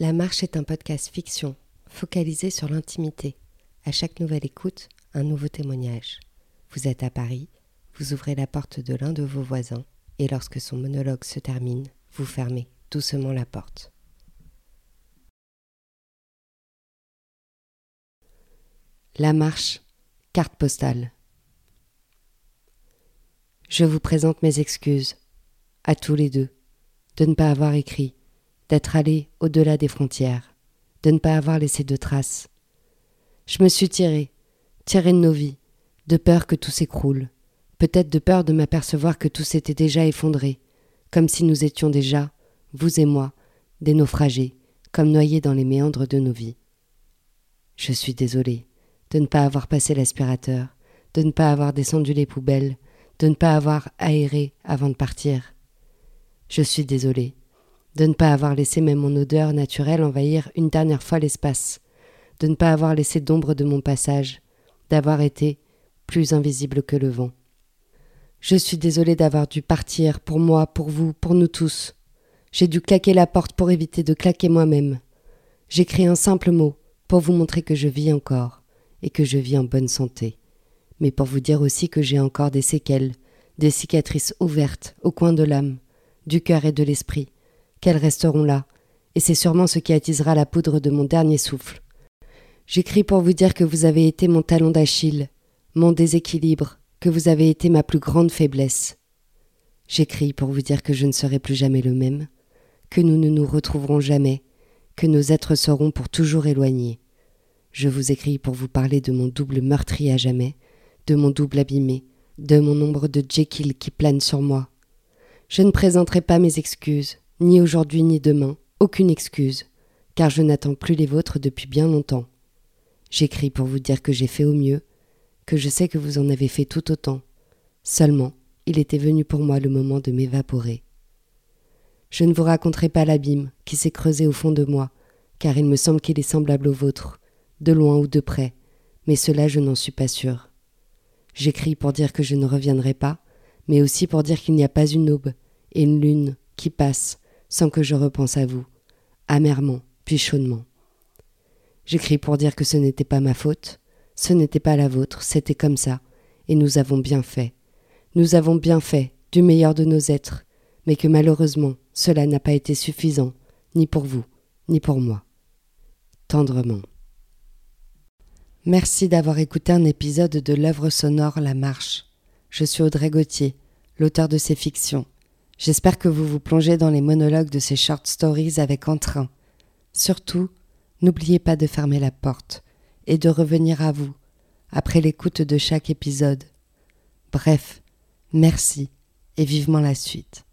La Marche est un podcast fiction, focalisé sur l'intimité. À chaque nouvelle écoute, un nouveau témoignage. Vous êtes à Paris, vous ouvrez la porte de l'un de vos voisins, et lorsque son monologue se termine, vous fermez doucement la porte. La Marche, carte postale. Je vous présente mes excuses, à tous les deux, de ne pas avoir écrit d'être allé au-delà des frontières, de ne pas avoir laissé de traces. Je me suis tiré, tiré de nos vies, de peur que tout s'écroule, peut-être de peur de m'apercevoir que tout s'était déjà effondré, comme si nous étions déjà, vous et moi, des naufragés, comme noyés dans les méandres de nos vies. Je suis désolé de ne pas avoir passé l'aspirateur, de ne pas avoir descendu les poubelles, de ne pas avoir aéré avant de partir. Je suis désolé de ne pas avoir laissé même mon odeur naturelle envahir une dernière fois l'espace, de ne pas avoir laissé d'ombre de mon passage, d'avoir été plus invisible que le vent. Je suis désolé d'avoir dû partir pour moi, pour vous, pour nous tous. J'ai dû claquer la porte pour éviter de claquer moi-même. J'écris un simple mot pour vous montrer que je vis encore et que je vis en bonne santé, mais pour vous dire aussi que j'ai encore des séquelles, des cicatrices ouvertes au coin de l'âme, du cœur et de l'esprit, qu'elles resteront là, et c'est sûrement ce qui attisera la poudre de mon dernier souffle. J'écris pour vous dire que vous avez été mon talon d'Achille, mon déséquilibre, que vous avez été ma plus grande faiblesse. J'écris pour vous dire que je ne serai plus jamais le même, que nous ne nous retrouverons jamais, que nos êtres seront pour toujours éloignés. Je vous écris pour vous parler de mon double meurtri à jamais, de mon double abîmé, de mon ombre de Jekyll qui plane sur moi. Je ne présenterai pas mes excuses, ni aujourd'hui ni demain, aucune excuse, car je n'attends plus les vôtres depuis bien longtemps. J'écris pour vous dire que j'ai fait au mieux, que je sais que vous en avez fait tout autant. Seulement, il était venu pour moi le moment de m'évaporer. Je ne vous raconterai pas l'abîme qui s'est creusé au fond de moi, car il me semble qu'il est semblable au vôtre, de loin ou de près, mais cela je n'en suis pas sûr. J'écris pour dire que je ne reviendrai pas, mais aussi pour dire qu'il n'y a pas une aube et une lune qui passe sans que je repense à vous, amèrement, puis chaudement. J'écris pour dire que ce n'était pas ma faute, ce n'était pas la vôtre, c'était comme ça, et nous avons bien fait. Nous avons bien fait, du meilleur de nos êtres, mais que malheureusement cela n'a pas été suffisant, ni pour vous, ni pour moi. Tendrement. Merci d'avoir écouté un épisode de l'œuvre sonore La Marche. Je suis Audrey Gauthier, l'auteur de ces fictions. J'espère que vous vous plongez dans les monologues de ces short stories avec entrain. Surtout, n'oubliez pas de fermer la porte et de revenir à vous après l'écoute de chaque épisode. Bref, merci et vivement la suite.